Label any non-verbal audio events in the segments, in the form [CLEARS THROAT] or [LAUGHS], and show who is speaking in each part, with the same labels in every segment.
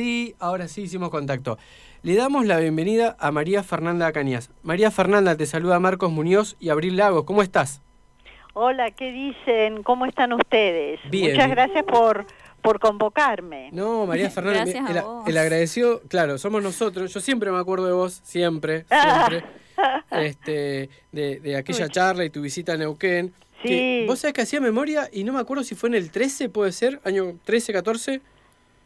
Speaker 1: sí, ahora sí hicimos contacto. Le damos la bienvenida a María Fernanda Cañas. María Fernanda, te saluda Marcos Muñoz y Abril Lagos. ¿Cómo estás?
Speaker 2: Hola, ¿qué dicen? ¿Cómo están ustedes?
Speaker 1: Bien.
Speaker 2: Muchas gracias por, por convocarme.
Speaker 1: No, María [LAUGHS] Fernanda,
Speaker 3: Gracias a
Speaker 1: el,
Speaker 3: vos.
Speaker 1: el agradecido, claro, somos nosotros. Yo siempre me acuerdo de vos, siempre, siempre. [LAUGHS] este, de, de aquella charla y tu visita a Neuquén. que
Speaker 2: Sí.
Speaker 1: vos sabés que hacía memoria y no me acuerdo si fue en el 13, puede ser, año 13, 14.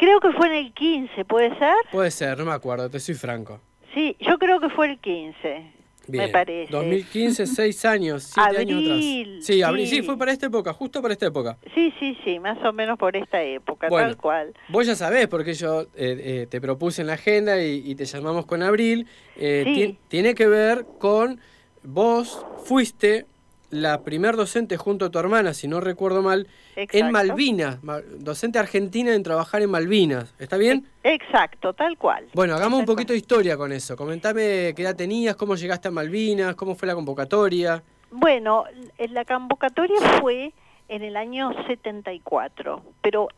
Speaker 2: Creo que fue en el 15, ¿puede ser?
Speaker 1: Puede ser, no me acuerdo, te soy franco.
Speaker 2: Sí, yo creo que fue el 15,
Speaker 1: Bien.
Speaker 2: me parece.
Speaker 1: 2015, [LAUGHS] seis años, siete años
Speaker 2: Abril,
Speaker 1: atrás. Sí, abril, sí,
Speaker 2: sí.
Speaker 1: fue para esta época, justo para esta época.
Speaker 2: Sí, sí, sí, más o menos por esta época,
Speaker 1: Bueno.
Speaker 2: tal cual.
Speaker 1: Vos ya sabés, porque yo eh, eh, te propuse en la agenda y, y te llamamos con Abril. eh,
Speaker 2: Sí.
Speaker 1: ti- tiene que ver con vos fuiste la primer docente junto a tu hermana, si no recuerdo mal, en. Malvinas, ma- docente argentina en trabajar en Malvinas. ¿Está bien?
Speaker 2: Exacto, tal cual.
Speaker 1: Bueno, hagamos un poquito de historia con eso. Comentame qué edad tenías, cómo llegaste a Malvinas, cómo fue la convocatoria.
Speaker 2: Bueno, l- la convocatoria fue en el año 74, pero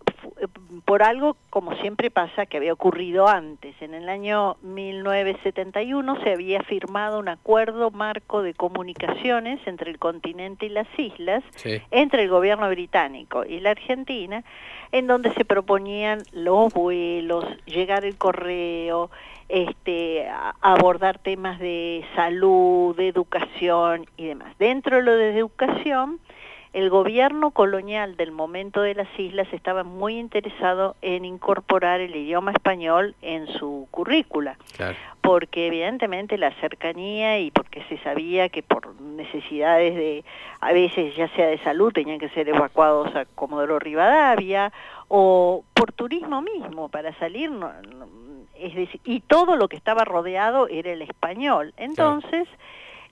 Speaker 2: eh, por algo, como siempre pasa, que había ocurrido antes. En el año 1971 se había firmado un acuerdo marco de comunicaciones entre el continente y las islas,
Speaker 1: Sí.
Speaker 2: entre el gobierno británico y la Argentina, en donde se proponían los vuelos, llegar el correo, este, abordar temas de salud, de educación y demás. Dentro de lo de educación, el gobierno colonial del momento de las islas estaba muy interesado en incorporar el idioma español en su currícula
Speaker 1: Claro.
Speaker 2: porque evidentemente la cercanía y porque se sabía que por necesidades de, a veces ya sea de salud, tenían que ser evacuados a Comodoro Rivadavia, o por turismo mismo, para salir, no- no- es decir, y todo lo que estaba rodeado era el español. Entonces,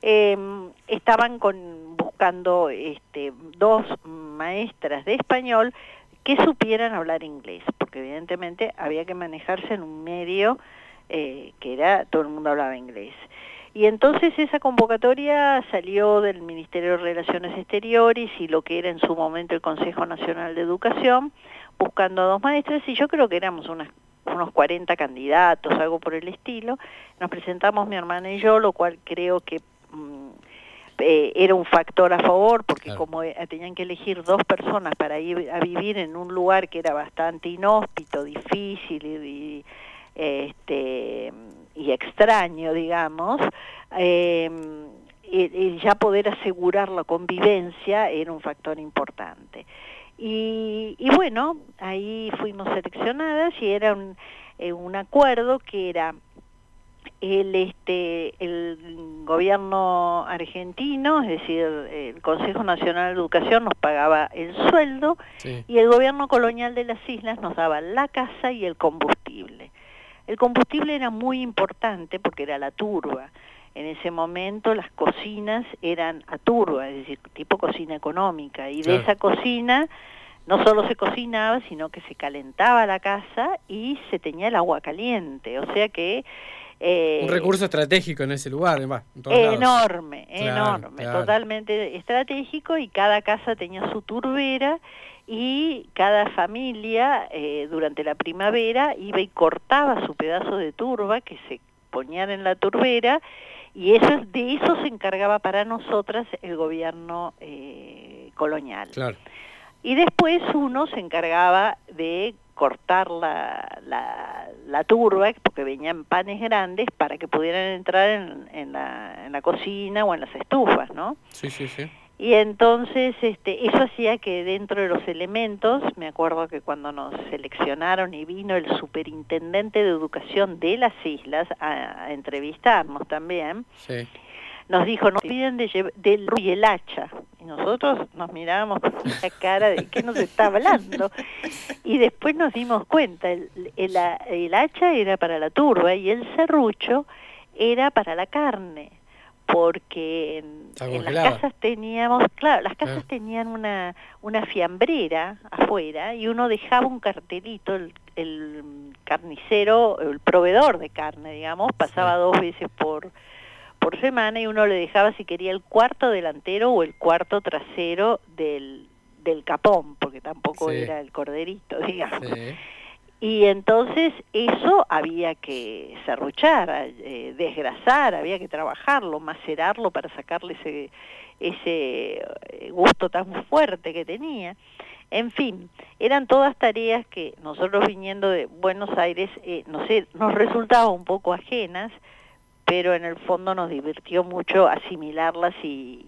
Speaker 2: eh, estaban con, buscando este, dos maestras de español que supieran hablar inglés, porque evidentemente había que manejarse en un medio eh, que era, todo el mundo hablaba inglés. Y entonces esa convocatoria salió del Ministerio de Relaciones Exteriores y lo que era en su momento el Consejo Nacional de Educación, buscando a dos maestras, y yo creo que éramos unos 40 candidatos, algo por el estilo. Nos presentamos mi hermana y yo, lo cual creo que mm, eh, era un factor a favor, porque
Speaker 1: Claro.
Speaker 2: como eh, tenían que elegir dos personas para ir a vivir en un lugar que era bastante inhóspito, difícil y, y, este, y extraño, digamos, eh, el ya poder asegurar la convivencia era un factor importante. Y, y bueno, ahí fuimos seleccionadas y era un, eh, un acuerdo que era el este el gobierno argentino, es decir, el Consejo Nacional de Educación nos pagaba el sueldo
Speaker 1: Sí.
Speaker 2: y el gobierno colonial de las islas nos daba la casa y el combustible. El combustible era muy importante porque era la turba. En ese momento las cocinas eran a turba, es decir, tipo cocina económica. Y de esa cocina no solo se cocinaba, sino que se calentaba la casa y se tenía el agua caliente. O sea que... eh,
Speaker 1: Un recurso estratégico en ese lugar, lados.
Speaker 2: enorme,
Speaker 1: Claro,
Speaker 2: enorme,
Speaker 1: claro.
Speaker 2: totalmente estratégico y cada casa tenía su turbera y cada familia eh, durante la primavera iba y cortaba su pedazo de turba que se ponían en la turbera y eso de eso se encargaba para nosotras el gobierno eh, colonial.
Speaker 1: Claro.
Speaker 2: Y después uno se encargaba de cortar la, la, la turba, porque venían panes grandes, para que pudieran entrar en, en, la, en la cocina o en las estufas, ¿no?
Speaker 1: Sí, sí, sí.
Speaker 2: Y entonces este, eso hacía que dentro de los elementos, me acuerdo que cuando nos seleccionaron y vino el superintendente de educación de las islas a, a entrevistarnos también,
Speaker 1: Sí.
Speaker 2: Nos dijo, no olviden de llev- del y el hacha. Y nosotros nos mirábamos con [LAUGHS] la cara de qué nos está hablando. Y después nos dimos cuenta, el, el, el hacha era para la turba y el serrucho era para la carne. Porque en, las casas teníamos, claro, las casas
Speaker 1: Claro.
Speaker 2: tenían una, una fiambrera afuera y uno dejaba un cartelito, el, el carnicero, el proveedor de carne, digamos, pasaba
Speaker 1: Sí.
Speaker 2: dos veces por, por semana y uno le dejaba si quería el cuarto delantero o el cuarto trasero del, del capón, porque tampoco
Speaker 1: Sí.
Speaker 2: era el corderito, [LAUGHS] digamos.
Speaker 1: sí.
Speaker 2: Y entonces eso había que serruchar, eh, desgrasar, había que trabajarlo, macerarlo para sacarle ese, ese eh, gusto tan fuerte que tenía. En fin, eran todas tareas que nosotros viniendo de Buenos Aires, eh, no sé, nos resultaban un poco ajenas, pero en el fondo nos divirtió mucho asimilarlas y,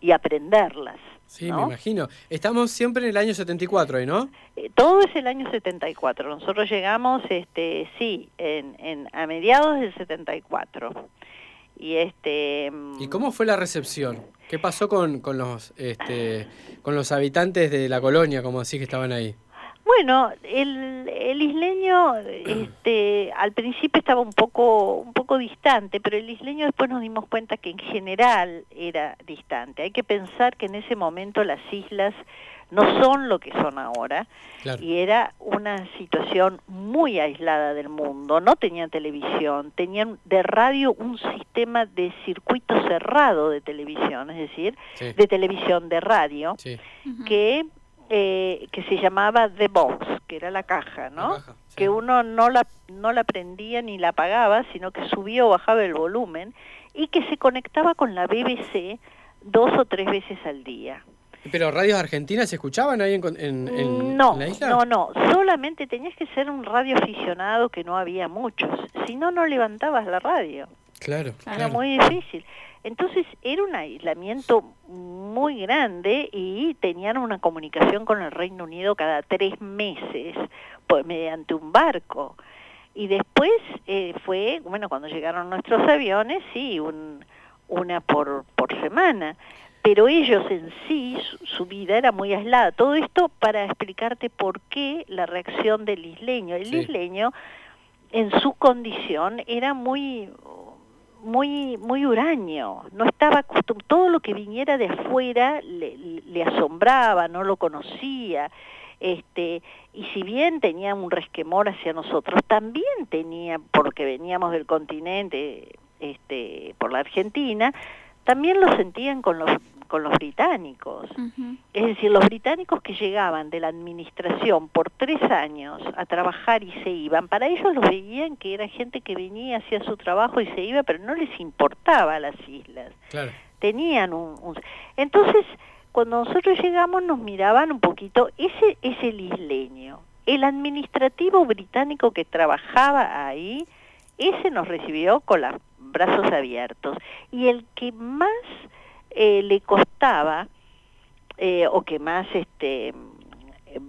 Speaker 2: y, aprenderlas.
Speaker 1: Sí, me imagino. Estamos siempre en el año 74 ahí, ¿no?
Speaker 2: Eh, todo es el año 74. Nosotros llegamos, este, sí, en, en, a mediados del 74. Y este...
Speaker 1: ¿Y cómo fue la recepción? ¿Qué pasó con, con los, este, con los habitantes de la colonia, como decís que estaban ahí?
Speaker 2: Bueno, el, el isleño [CLEARS THROAT] este, al principio estaba un poco, un poco distante, pero el isleño después nos dimos cuenta que en general era distante. Hay que pensar que en ese momento las islas no son lo que son ahora y era una situación muy aislada del mundo. No tenían televisión, tenían de radio un sistema de circuito cerrado de televisión, es decir, de televisión de radio, que eh, que se llamaba The Box, que era la caja, ¿no? Que uno no la, no la prendía ni la apagaba, sino que subía o bajaba el volumen y que se conectaba con la BBC dos o tres veces al día.
Speaker 1: ¿Pero radios argentinas se escuchaban ahí en, en,
Speaker 2: no,
Speaker 1: la isla?
Speaker 2: No, no, solamente tenías que ser un radio aficionado que no había muchos, si no, no levantabas la radio.
Speaker 1: Claro,
Speaker 2: Era muy difícil. Entonces era un aislamiento muy grande y tenían una comunicación con el Reino Unido cada tres meses pues, mediante un barco. Y después eh, fue, bueno, cuando llegaron nuestros aviones, sí, un, una por, por semana. Pero ellos en sí, su, vida era muy aislada. Todo esto para explicarte por qué la reacción del isleño. El isleño, en su condición, era muy muy muy huraño, no estaba acostumbrado, todo lo que viniera de afuera le, le, asombraba, no lo conocía, este, y si bien tenía un resquemor hacia nosotros, también tenía, porque veníamos del continente, este, por la Argentina, también lo sentían con los con los británicos. Es decir, los británicos que llegaban de la administración por tres años a trabajar y se iban, para ellos los veían que era gente que venía, hacía su trabajo y se iba, pero no les importaba las islas. Tenían un, Entonces, cuando nosotros llegamos nos miraban un poquito, ese es el isleño. El administrativo británico que trabajaba ahí, ese nos recibió con los brazos abiertos. Y el que más eh, le costaba, eh, o que más este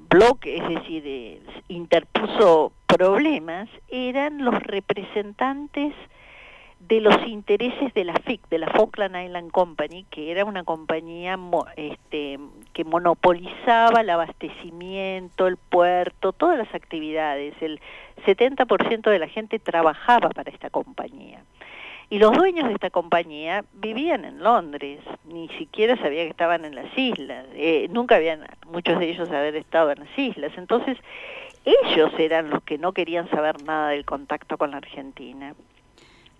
Speaker 2: bloque, es decir, eh, interpuso problemas, eran los representantes de los intereses de la FIC, de la Falkland Island Company, que era una compañía este, que monopolizaba el abastecimiento, el puerto, todas las actividades. El 70% de la gente trabajaba para esta compañía. Y los dueños de esta compañía vivían en Londres, ni siquiera sabía que estaban en las islas, eh, nunca habían muchos de ellos haber estado en las islas, entonces ellos eran los que no querían saber nada del contacto con la Argentina.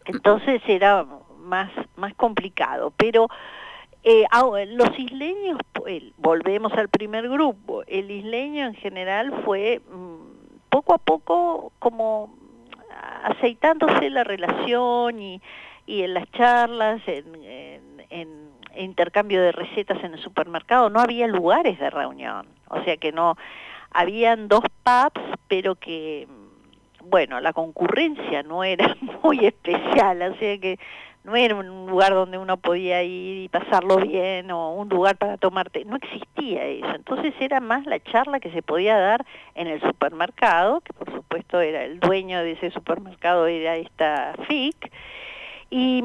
Speaker 2: Entonces era más, más complicado, pero eh, los isleños, volvemos al primer grupo, el isleño en general fue mm, poco a poco como aceitándose la relación y, y en las charlas, en, en, intercambio de recetas en el supermercado, no había lugares de reunión. O sea que no, habían dos pubs, pero que, bueno, la concurrencia no era [LAUGHS] muy especial, o sea que no era un lugar donde uno podía ir y pasarlo bien o un lugar para tomarte, no existía eso. Entonces era más la charla que se podía dar en el supermercado, que por supuesto era el dueño de ese supermercado, era esta FIC, y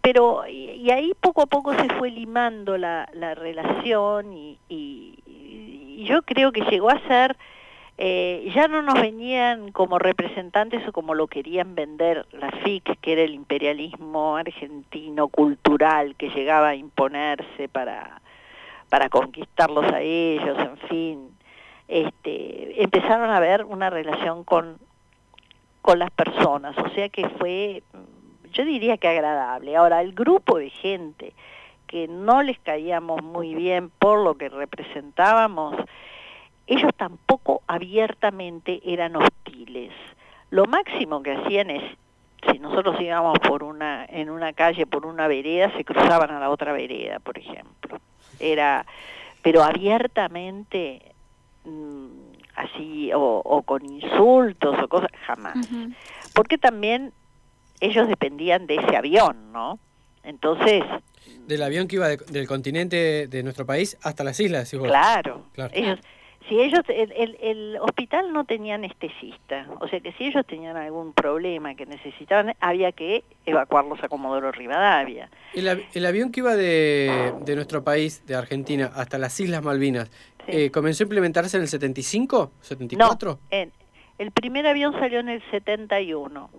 Speaker 2: pero y, ahí poco a poco se fue limando la, la relación y, y yo creo que llegó a ser eh, ya no nos venían como representantes o como lo querían vender la FIC, que era el imperialismo argentino cultural que llegaba a imponerse para, para conquistarlos a ellos, en fin. Este, empezaron a ver una relación con, con las personas, o sea que fue, yo diría que agradable. Ahora, el grupo de gente que no les caíamos muy bien por lo que representábamos, ellos tampoco abiertamente eran hostiles. Lo máximo que hacían es, si nosotros íbamos por una, en una calle, por una vereda, se cruzaban a la otra vereda, por ejemplo. Era, pero abiertamente, mm, así, o, con insultos o cosas, jamás. Porque también ellos dependían de ese avión, ¿no? Entonces...
Speaker 1: Del avión que iba del continente de nuestro país hasta las islas,
Speaker 2: Claro, claro. Ellos, si ellos, el, el, hospital no tenía anestesista, o sea que si ellos tenían algún problema que necesitaban, había que evacuarlos a Comodoro Rivadavia.
Speaker 1: El, avión que iba de, de, nuestro país, de Argentina, hasta las Islas Malvinas, eh, ¿comenzó a implementarse en el 75, 74?
Speaker 2: No, en, el primer avión salió en el 71.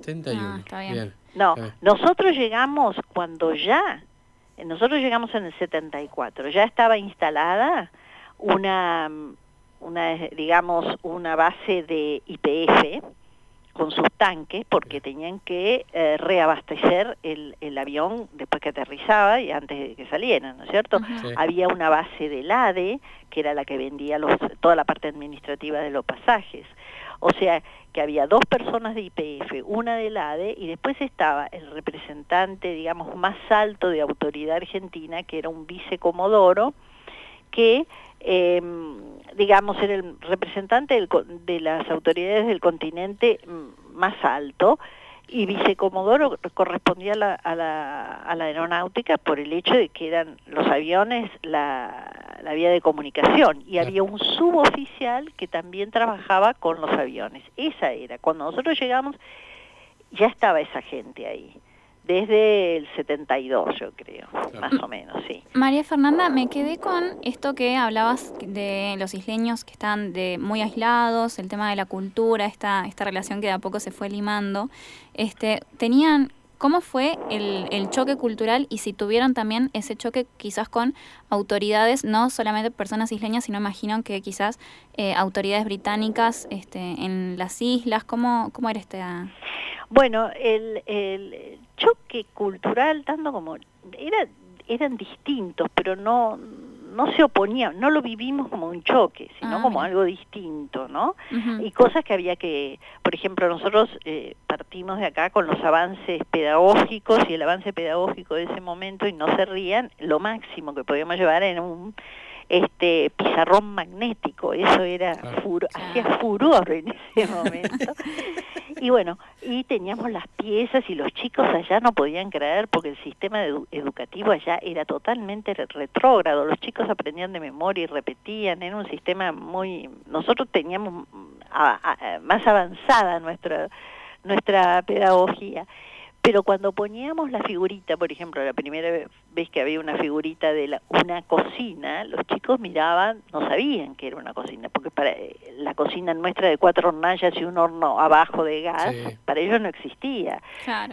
Speaker 1: 71, ah, está bien.
Speaker 2: no, nosotros llegamos cuando ya, nosotros llegamos en el 74, ya estaba instalada una, una digamos, una base de IPF con sus tanques porque tenían que eh, reabastecer el, el, avión después que aterrizaba y antes de que salieran, ¿no es cierto? Había una base del ADE, que era la que vendía los, toda la parte administrativa de los pasajes. O sea, que había dos personas de IPF, una del ADE, y después estaba el representante, digamos, más alto de autoridad argentina, que era un vicecomodoro, que eh, digamos, era el representante de las autoridades del continente mm, más alto y vicecomodoro correspondía a la, a, la, aeronáutica por el hecho de que eran los aviones la, la vía de comunicación y había un suboficial que también trabajaba con los aviones. Esa era, cuando nosotros llegamos ya estaba esa gente ahí desde el 72, yo creo, más o menos, sí.
Speaker 3: María Fernanda, me quedé con esto que hablabas de los isleños que están de muy aislados, el tema de la cultura, esta, esta relación que de a poco se fue limando. Este, ¿Tenían ¿Cómo fue el, el, choque cultural y si tuvieron también ese choque quizás con autoridades, no solamente personas isleñas, sino imagino que quizás eh, autoridades británicas este, en las islas? ¿Cómo, cómo era este...?
Speaker 2: Bueno, el, el choque cultural, tanto como... Era, eran distintos, pero no, no se oponían, no lo vivimos como un choque, sino ah, como algo distinto, ¿no? Y cosas que había que, por ejemplo, nosotros eh, partimos de acá con los avances pedagógicos y el avance pedagógico de ese momento, y no se rían, lo máximo que podíamos llevar en un este pizarrón magnético, eso era hacía furor en ese momento. [LAUGHS] y bueno, y teníamos las piezas y los chicos allá no podían creer porque el sistema educativo allá era totalmente retrógrado, los chicos aprendían de memoria y repetían, era un sistema muy nosotros teníamos más avanzada nuestra nuestra pedagogía pero cuando poníamos la figurita, por ejemplo, la primera vez que había una figurita de la, una cocina, los chicos miraban, no sabían que era una cocina, porque para eh, la cocina nuestra de cuatro hornallas y un horno abajo de gas, para ellos no existía.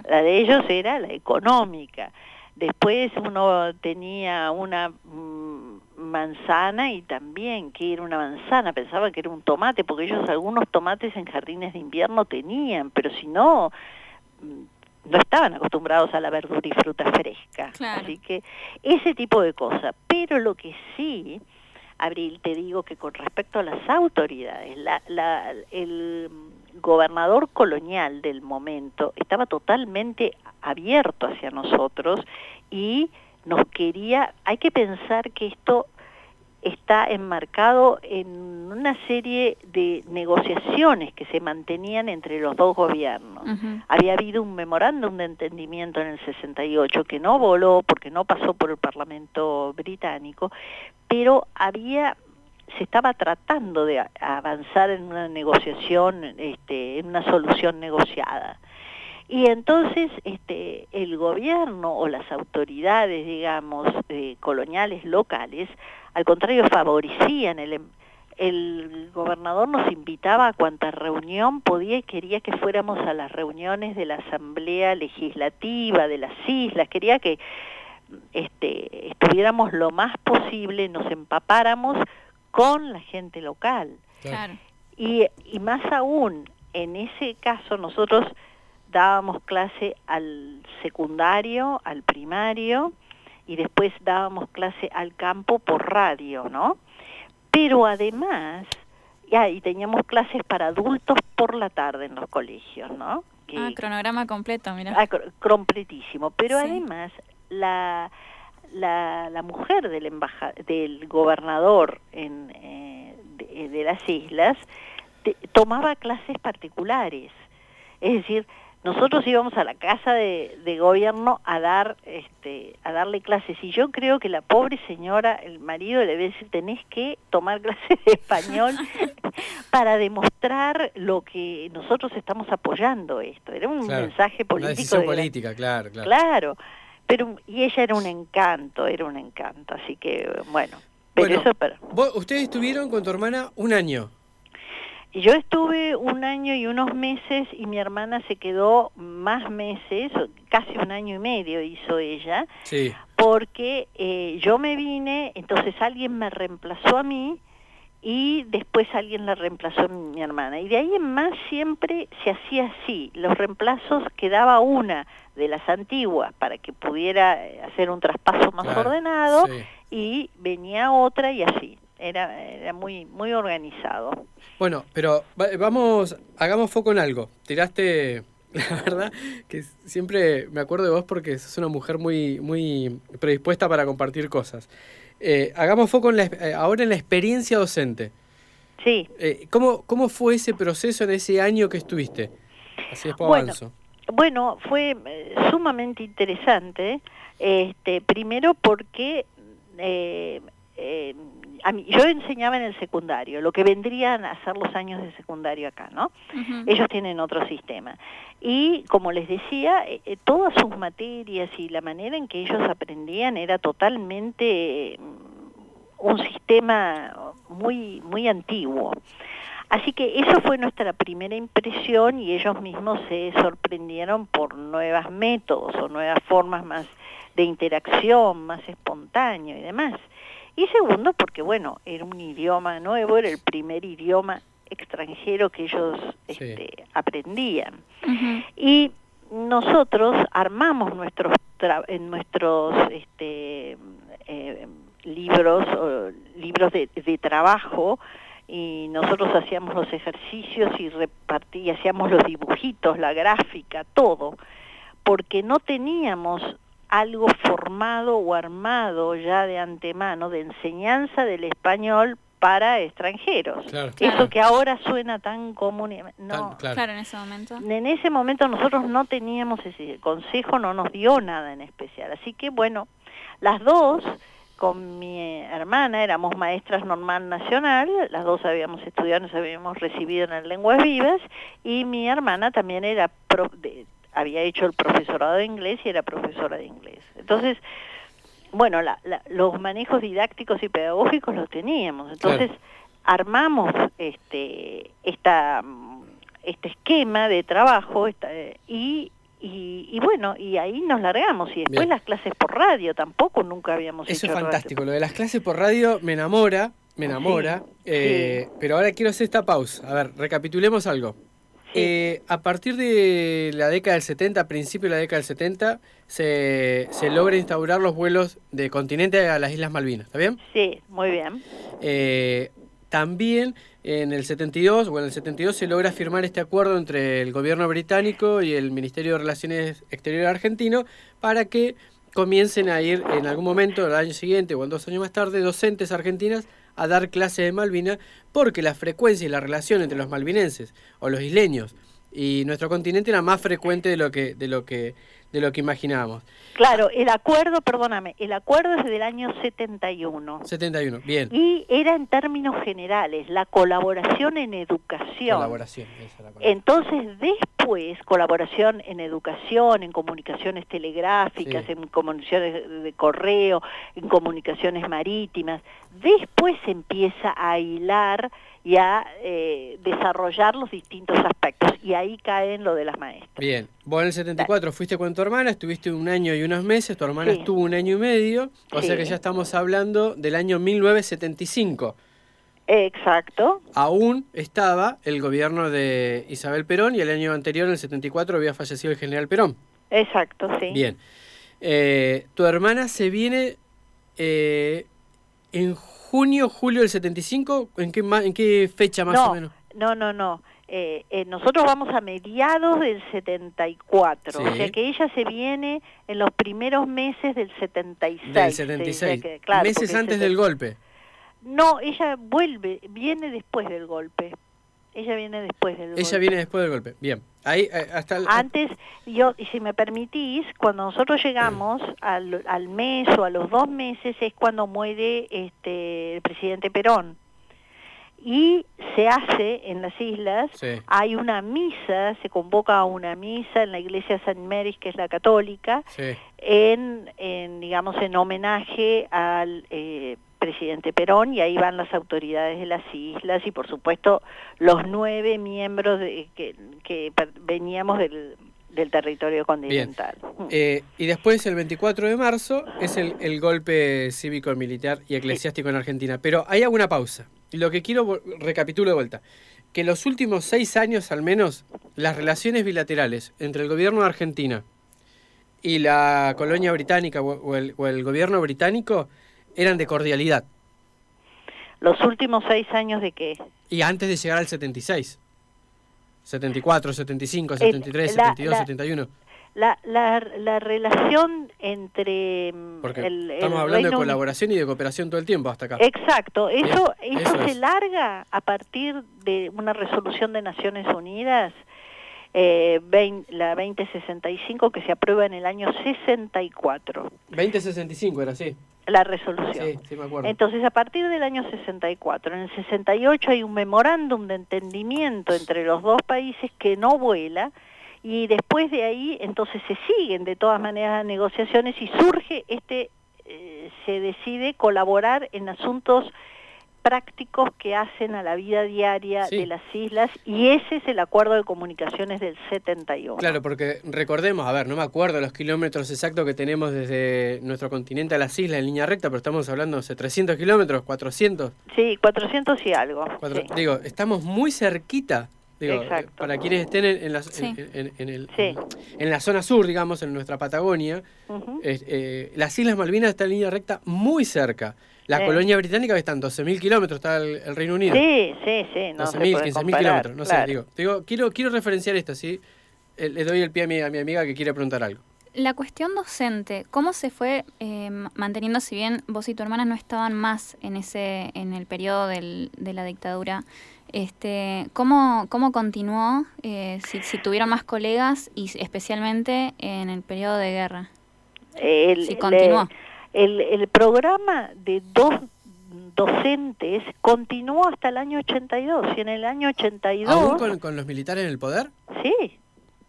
Speaker 2: La de ellos era la económica. Después uno tenía una mm, manzana y también que era una manzana, pensaba que era un tomate, porque ellos algunos tomates en jardines de invierno tenían, pero si no mm, no estaban acostumbrados a la verdura y fruta fresca. Así que ese tipo de cosas. Pero lo que sí, Abril, te digo que con respecto a las autoridades, la, el gobernador colonial del momento estaba totalmente abierto hacia nosotros y nos quería, hay que pensar que esto está enmarcado en una serie de negociaciones que se mantenían entre los dos gobiernos. Había habido un memorándum de entendimiento en el 68 que no voló porque no pasó por el Parlamento británico, pero había se estaba tratando de avanzar en una negociación, este, en una solución negociada. Y entonces este, el gobierno o las autoridades, digamos, eh, coloniales locales, al contrario, favorecían el, em, el gobernador nos invitaba a cuanta reunión podía y quería que fuéramos a las reuniones de la Asamblea Legislativa de las islas, quería que este, estuviéramos lo más posible, nos empapáramos con la gente local. Y, y más aún, en ese caso nosotros dábamos clase al secundario, al primario, y después dábamos clase al campo por radio, ¿no? Pero además, ya, y teníamos clases para adultos por la tarde en los colegios, ¿no?
Speaker 3: ah, cronograma completo, mira.
Speaker 2: Ah, completísimo. Pero además, la, la, la, mujer del, embaja, del gobernador en, eh, de, las islas tomaba clases particulares. Es decir, nosotros íbamos a la casa de, de, gobierno a dar este a darle clases y yo creo que la pobre señora el marido le debe decir tenés que tomar [LAUGHS] clases de español [LAUGHS] para demostrar lo que nosotros estamos apoyando esto era un mensaje político una
Speaker 1: decisión política claro claro.
Speaker 2: Claro pero y ella era un encanto era un encanto así que bueno pero eso pero...
Speaker 1: ustedes estuvieron con tu hermana un año
Speaker 2: yo estuve un año y unos meses y mi hermana se quedó más meses, casi un año y medio hizo ella,
Speaker 1: sí.
Speaker 2: porque eh, yo me vine, entonces alguien me reemplazó a mí y después alguien la reemplazó a mi hermana. Y de ahí en más siempre se hacía así, los reemplazos quedaba una de las antiguas para que pudiera eh, hacer un traspaso más ordenado y venía otra y así era, era muy, muy organizado.
Speaker 1: Bueno, pero vamos, hagamos foco en algo. Tiraste, [LAUGHS] la verdad, que siempre me acuerdo de vos porque sos una mujer muy, muy predispuesta para compartir cosas. Eh, hagamos foco en la, eh, ahora en la experiencia docente.
Speaker 2: Sí.
Speaker 1: Eh, ¿cómo, ¿Cómo fue ese proceso en ese año que estuviste? Así es
Speaker 2: bueno, bueno, fue sumamente interesante. Este, primero porque eh, eh, yo enseñaba en el secundario, lo que vendrían a ser los años de secundario acá, ¿no? Ellos tienen otro sistema. Y como les decía, eh, eh, todas sus materias y la manera en que ellos aprendían era totalmente mm, un sistema muy, muy antiguo. Así que eso fue nuestra primera impresión y ellos mismos se sorprendieron por nuevos métodos o nuevas formas más de interacción, más espontáneo y demás. Y segundo, porque bueno, era un idioma nuevo, era el primer idioma extranjero que ellos este, aprendían. Y nosotros armamos nuestros en nuestros este, eh, libros libros de, de, trabajo y nosotros hacíamos los ejercicios y repartí, hacíamos los dibujitos, la gráfica, todo, porque no teníamos algo formado o armado ya de antemano de enseñanza del español para extranjeros. Eso que ahora suena tan común. No,
Speaker 3: claro. en ese momento.
Speaker 2: En ese momento nosotros no teníamos ese consejo, no nos dio nada en especial. Así que bueno, las dos con mi hermana éramos maestras normal nacional, las dos habíamos estudiado, nos habíamos recibido en lenguas vivas y mi hermana también era de, había hecho el profesorado de inglés y era profesora de inglés. Entonces, bueno, los manejos didácticos y pedagógicos los teníamos. Entonces, armamos este, esta, este esquema de trabajo y, y, bueno, y ahí nos largamos. Y después las clases por radio, tampoco nunca habíamos
Speaker 1: Eso es fantástico. Lo de las clases por radio me enamora, me enamora. Eh, pero ahora quiero hacer esta pausa. A ver, recapitulemos algo. Eh, a partir de la década del 70, a principios de la década del 70, se, se logra instaurar los vuelos de continente a las Islas Malvinas, ¿está bien?
Speaker 2: Sí, muy bien.
Speaker 1: Eh, también en el 72, o en el 72 se logra firmar este acuerdo entre el gobierno británico y el Ministerio de Relaciones Exteriores argentino para que comiencen a ir en algún momento, el año siguiente o en dos años más tarde, docentes argentinas a dar clases de Malvinas porque la frecuencia y la relación entre los malvinenses o los isleños y nuestro continente era más frecuente de lo que de lo que de lo que imaginábamos.
Speaker 2: Claro, el acuerdo, perdóname, el acuerdo es del año 71.
Speaker 1: 71, bien.
Speaker 2: Y era en términos generales, la colaboración en educación.
Speaker 1: Colaboración, esa la
Speaker 2: Entonces, después, colaboración en educación, en comunicaciones telegráficas, en comunicaciones de correo, en comunicaciones marítimas. Después se empieza a hilar y a eh, desarrollar los distintos aspectos. Y ahí cae en lo de las maestras.
Speaker 1: Bien, vos en el 74 fuiste con tu hermana, estuviste un año y unos meses, tu hermana estuvo un año y medio, o sea que ya estamos hablando del año 1975.
Speaker 2: Exacto.
Speaker 1: Aún estaba el gobierno de Isabel Perón y el año anterior, en el 74, había fallecido el general Perón.
Speaker 2: Exacto, sí.
Speaker 1: Bien. Eh, tu hermana se viene eh, en junio, julio del 75? ¿En qué, en qué fecha más
Speaker 2: no,
Speaker 1: o menos?
Speaker 2: No, no, no. Eh, eh, nosotros vamos a mediados del 74, o
Speaker 1: Sí.
Speaker 2: sea que ella se viene en los primeros meses del 76.
Speaker 1: Del
Speaker 2: se
Speaker 1: 76.
Speaker 2: dice que- claro,
Speaker 1: Meses antes del golpe.
Speaker 2: No, ella vuelve, viene después del golpe. Ella viene después del golpe.
Speaker 1: Ella viene después del golpe. Bien. Ahí, eh, hasta el-
Speaker 2: Antes, yo, y si me permitís, cuando nosotros llegamos al, al mes o a los dos meses es cuando muere este, el presidente Perón. Y se hace en las islas,
Speaker 1: Sí.
Speaker 2: hay una misa, se convoca a una misa en la iglesia San Mary's, que es la católica,
Speaker 1: Sí.
Speaker 2: en, en, digamos, en homenaje al eh, presidente Perón y ahí van las autoridades de las islas y por supuesto los nueve miembros de, que, veníamos del, del territorio continental. Mm.
Speaker 1: Eh, y después, el 24 de marzo, es el, el golpe cívico-militar y eclesiástico en Argentina. Pero hay alguna pausa. Y lo que quiero, recapitulo de vuelta, que los últimos seis años al menos, las relaciones bilaterales entre el gobierno de Argentina y la colonia británica o, o el, o el gobierno británico eran de cordialidad.
Speaker 2: Los últimos seis años de qué?
Speaker 1: Y antes de llegar al 76. 74, 75, 73,
Speaker 2: la-
Speaker 1: 72,
Speaker 2: la-
Speaker 1: 71.
Speaker 2: La, la, la relación entre mm,
Speaker 1: Porque
Speaker 2: el, el
Speaker 1: estamos hablando de
Speaker 2: Reino Uni-
Speaker 1: colaboración y de cooperación todo el tiempo hasta acá.
Speaker 2: Exacto, eso,
Speaker 1: Bien,
Speaker 2: eso,
Speaker 1: eso
Speaker 2: se
Speaker 1: es.
Speaker 2: larga a partir de una resolución de Naciones Unidas, eh, vein- la 2065, que se aprueba en el año 64,
Speaker 1: 2065 era así.
Speaker 2: La resolución.
Speaker 1: Sí, sí me acuerdo.
Speaker 2: Entonces, a partir del año 64, en el 68 hay un memorándum de entendimiento entre los dos países que no vuela, y después de ahí, entonces se siguen de todas maneras las negociaciones y surge este, eh, se decide colaborar en asuntos prácticos que hacen a la vida diaria
Speaker 1: Sí.
Speaker 2: de las islas, y ese es el acuerdo de comunicaciones del 71.
Speaker 1: Claro, porque recordemos, a ver, no me acuerdo los kilómetros exactos que tenemos desde nuestro continente a las islas en línea recta, pero estamos hablando de 300 kilómetros, 400.
Speaker 2: Sí, 400 y algo.
Speaker 1: cuatro-
Speaker 2: sí.
Speaker 1: Digo, estamos muy cerquita. Digo,
Speaker 2: Exacto.
Speaker 1: para quienes estén en, en la,
Speaker 3: Sí.
Speaker 1: en, en- en el-
Speaker 2: Sí.
Speaker 1: en la zona sur, digamos, en nuestra Patagonia, eh, eh, las Islas Malvinas están en línea recta muy cerca. La
Speaker 2: Sí.
Speaker 1: colonia británica que está en 12.000 kilómetros, está el, el Reino Unido.
Speaker 2: Sí, sí, sí. No se
Speaker 1: 12.000,
Speaker 2: puede
Speaker 1: 15.000
Speaker 2: comparar,
Speaker 1: kilómetros, no
Speaker 2: claro.
Speaker 1: sé, digo, digo, quiero, quiero referenciar esto, ¿sí? Eh, Le doy el pie a mi, a mi amiga que quiere preguntar algo.
Speaker 3: La cuestión docente, ¿cómo se fue eh, ma- manteniendo, si bien vos y tu hermana no estaban más en ese, en el periodo del- de la dictadura, este, ¿cómo, cómo continuó, eh, si, si tuvieron más colegas y especialmente en el periodo de guerra?
Speaker 2: El,
Speaker 3: Si continuó.
Speaker 2: El, el programa de dos docentes continuó hasta el año 82 y en el año 82
Speaker 1: ¿Aún con, con los militares en el poder?
Speaker 2: sí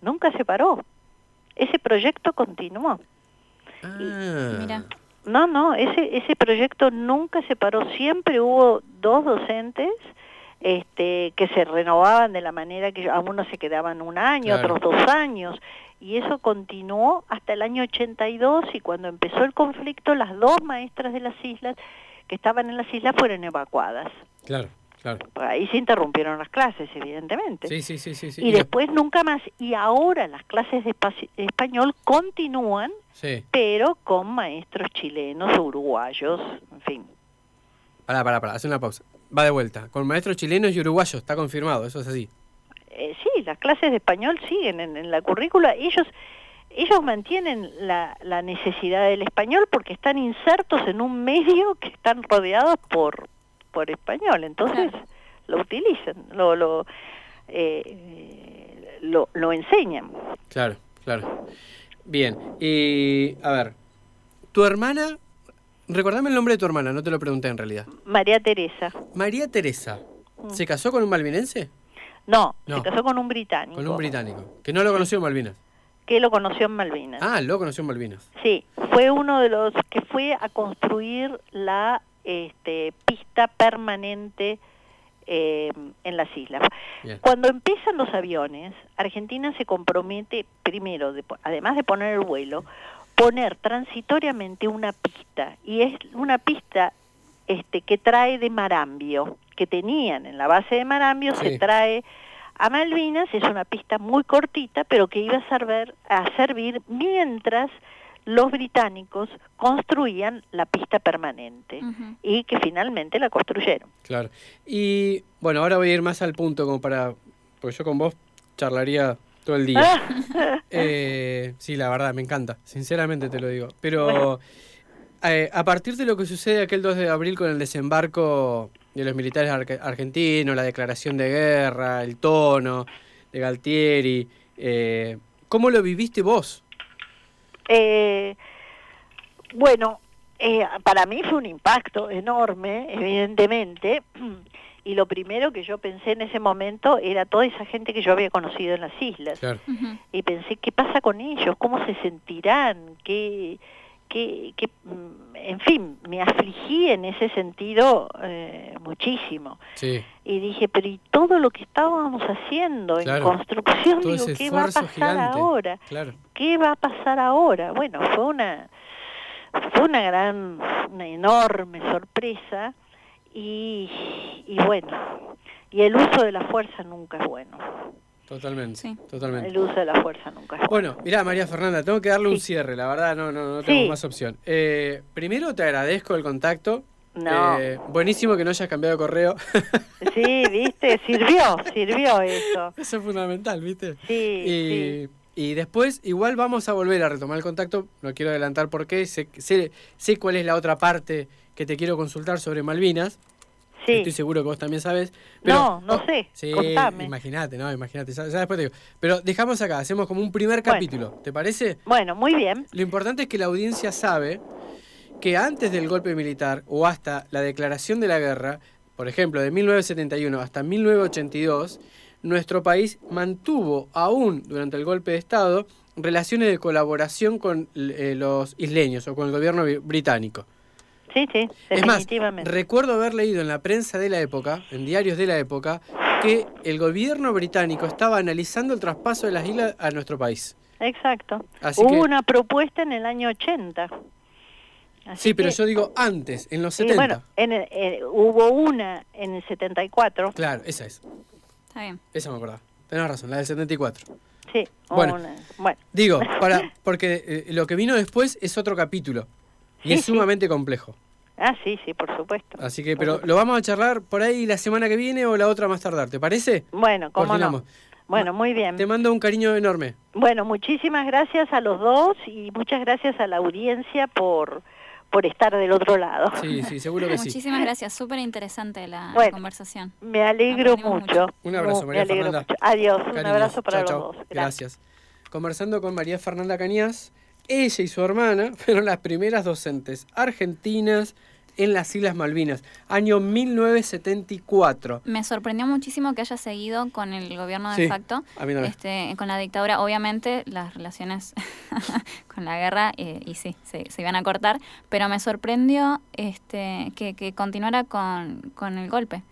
Speaker 2: nunca se paró ese proyecto continuó
Speaker 1: Ah,
Speaker 3: Mira.
Speaker 2: no no ese ese proyecto nunca se paró siempre hubo dos docentes este que se renovaban de la manera que algunos se quedaban un año
Speaker 1: Claro.
Speaker 2: otros dos años y eso continuó hasta el año 82 y cuando empezó el conflicto las dos maestras de las islas que estaban en las islas fueron evacuadas.
Speaker 1: Claro, claro.
Speaker 2: Ahí se interrumpieron las clases, evidentemente.
Speaker 1: Sí, sí, sí, sí. sí.
Speaker 2: Y después nunca más. Y ahora las clases de espa- español continúan,
Speaker 1: Sí.
Speaker 2: pero con maestros chilenos uruguayos, en fin.
Speaker 1: Pará, pará, pará, hace una pausa. Va de vuelta. Con maestros chilenos y uruguayos, está confirmado, eso es así.
Speaker 2: Eh, sí, las clases de español siguen en, en la currícula. Ellos ellos mantienen la, la necesidad del español porque están insertos en un medio que están rodeados por por español. Entonces
Speaker 3: Claro.
Speaker 2: lo utilizan, lo lo, eh, lo lo enseñan.
Speaker 1: Claro, claro. Bien, y a ver, tu hermana, recordame el nombre de tu hermana, no te lo pregunté en realidad.
Speaker 2: María Teresa.
Speaker 1: María Teresa,
Speaker 2: Mm.
Speaker 1: ¿se casó con un malvinense?
Speaker 2: No,
Speaker 1: No.
Speaker 2: se casó con un británico.
Speaker 1: Con un británico, que no lo conoció en Malvinas.
Speaker 2: Que lo conoció en Malvinas.
Speaker 1: Ah, lo conoció en Malvinas.
Speaker 2: Sí, fue uno de los que fue a construir la este, pista permanente eh, en las islas.
Speaker 1: Bien.
Speaker 2: Cuando empiezan los aviones, Argentina se compromete primero, de además de poner el vuelo, poner transitoriamente una pista y es una pista este que trae de Marambio, que tenían en la base de Marambio,
Speaker 1: Sí.
Speaker 2: se trae a Malvinas, es una pista muy cortita, pero que iba a servir, a servir mientras los británicos construían la pista permanente y que finalmente la construyeron.
Speaker 1: Claro. Y bueno, ahora voy a ir más al punto como para... Porque yo con vos charlaría todo el día.
Speaker 2: Ah. [LAUGHS]
Speaker 1: Eh, sí, la verdad, me encanta. Sinceramente te lo digo. Pero eh, a partir de lo que sucede aquel 2 de abril con el desembarco de los militares arge- argentinos, la declaración de guerra, el tono de Galtieri, eh, ¿cómo lo viviste vos?
Speaker 2: Eh, bueno, para mí fue un impacto enorme, evidentemente, y lo primero que yo pensé en ese momento era toda esa gente que yo había conocido en las islas.
Speaker 1: Claro.
Speaker 2: Y pensé, ¿qué pasa con ellos? ¿Cómo se sentirán? ¿Qué, qué, qué- mm, En fin, me afligí en ese sentido eh, muchísimo.
Speaker 1: Sí,
Speaker 2: Y dije, pero ¿y todo lo que estábamos haciendo
Speaker 1: Claro.
Speaker 2: en construcción?
Speaker 1: todo
Speaker 2: Digo, ¿qué va a pasar
Speaker 1: gigante.
Speaker 2: ahora?
Speaker 1: Claro.
Speaker 2: ¿qué va a pasar ahora? Bueno, fue una fue una gran, una enorme sorpresa y, y bueno, y el uso de la fuerza nunca es bueno.
Speaker 1: Totalmente.
Speaker 3: Sí.
Speaker 1: Totalmente.
Speaker 2: El uso de la fuerza nunca es bueno.
Speaker 1: Bueno, mirá, María Fernanda, tengo que darle un cierre, la verdad, no, no, no tengo
Speaker 2: Sí.
Speaker 1: más opción. Eh, primero te agradezco el contacto.
Speaker 2: No.
Speaker 1: Eh, buenísimo que no hayas cambiado de correo. [LAUGHS]
Speaker 2: Sí, viste, sirvió, sirvió eso.
Speaker 1: Eso es fundamental, ¿viste?
Speaker 2: Sí,
Speaker 1: Y,
Speaker 2: sí.
Speaker 1: Y después igual vamos a volver a retomar el contacto, no quiero adelantar por qué, sé, sé, sé cuál es la otra parte que te quiero consultar sobre Malvinas,
Speaker 2: sí.
Speaker 1: estoy seguro que vos también sabes. Pero,
Speaker 2: No, no sé,
Speaker 1: Sí, imagínate, no, imagínate, ya, ya después te digo. Pero dejamos acá, hacemos como un primer
Speaker 2: Bueno.
Speaker 1: capítulo, ¿te parece?
Speaker 2: Bueno, muy bien.
Speaker 1: Lo importante es que la audiencia sabe que antes del golpe militar o hasta la declaración de la guerra, por ejemplo, de 1971 hasta 1982, nuestro país mantuvo aún durante el golpe de Estado relaciones de colaboración con eh, los isleños o con el gobierno bi- británico.
Speaker 2: Sí, sí,
Speaker 1: Es más,
Speaker 2: definitivamente.
Speaker 1: recuerdo haber leído en la prensa de la época, en diarios de la época, que el gobierno británico estaba analizando el traspaso de las islas a nuestro país.
Speaker 2: Exacto.
Speaker 1: Así
Speaker 2: Hubo
Speaker 1: que-
Speaker 2: una propuesta en el año 80. Así
Speaker 1: Sí, pero
Speaker 2: que-
Speaker 1: yo digo antes, en los
Speaker 2: Sí,
Speaker 1: 70.
Speaker 2: bueno, en el- eh, hubo una en el 74.
Speaker 1: Claro, esa es.
Speaker 3: Está bien.
Speaker 1: Esa me acordaba. Tenés razón, la del 74.
Speaker 2: Sí,
Speaker 1: Bueno.
Speaker 2: una- bueno.
Speaker 1: Digo, [LAUGHS] para, porque eh, lo que vino después es otro capítulo. Y
Speaker 2: Sí,
Speaker 1: es
Speaker 2: sí.
Speaker 1: sumamente complejo.
Speaker 2: Ah, sí, sí, por supuesto.
Speaker 1: Así que,
Speaker 2: Por
Speaker 1: pero
Speaker 2: supuesto.
Speaker 1: lo vamos a charlar por ahí la semana que viene o la otra más tardar, ¿te parece?
Speaker 2: Bueno, cómo
Speaker 1: Coordinamos.
Speaker 2: no. Bueno, muy bien.
Speaker 1: Te mando un cariño enorme.
Speaker 2: Bueno, muchísimas gracias a los dos y muchas gracias a la audiencia por, por estar del otro lado.
Speaker 1: Sí, sí, seguro que sí.
Speaker 3: Muchísimas gracias. Súper interesante la
Speaker 2: Bueno.
Speaker 3: conversación.
Speaker 2: Me alegro mucho.
Speaker 3: mucho.
Speaker 1: Un abrazo, María
Speaker 2: me alegro
Speaker 1: Fernanda.
Speaker 2: mucho. Adiós, un abrazo para
Speaker 1: Chau,
Speaker 2: los
Speaker 1: chau.
Speaker 2: dos.
Speaker 1: Gracias. Conversando con María Fernanda Cañas, ella y su hermana [LAUGHS] fueron las primeras docentes argentinas en las Islas Malvinas, año 1974.
Speaker 3: Me sorprendió muchísimo que haya seguido con el gobierno de
Speaker 1: Sí,
Speaker 3: facto,
Speaker 1: a mí también.
Speaker 3: este, con la dictadura. Obviamente las relaciones [LAUGHS] con la guerra, eh, y sí, se, se iban a cortar, pero me sorprendió este, que, que continuara con, con el golpe.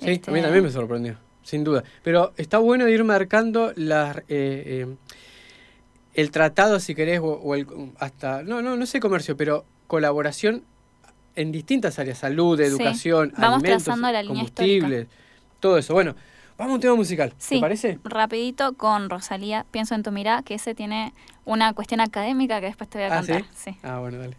Speaker 1: Sí,
Speaker 3: Este,
Speaker 1: a mí también me sorprendió, sin duda. Pero está bueno ir marcando las, eh, eh, el tratado, si querés, o, o el, hasta, no, no, no sé comercio, pero colaboración en distintas áreas, salud,
Speaker 3: Sí,
Speaker 1: educación,
Speaker 3: vamos
Speaker 1: alimentos,
Speaker 3: trazando la línea
Speaker 1: combustibles, todo eso. Bueno, vamos a un tema musical,
Speaker 3: Sí,
Speaker 1: ¿te parece?
Speaker 3: rapidito con Rosalía, pienso en tu mirada, que ese tiene una cuestión académica que después te voy a
Speaker 1: Ah, ¿sí?
Speaker 3: contar. sí.
Speaker 1: Ah, bueno, dale.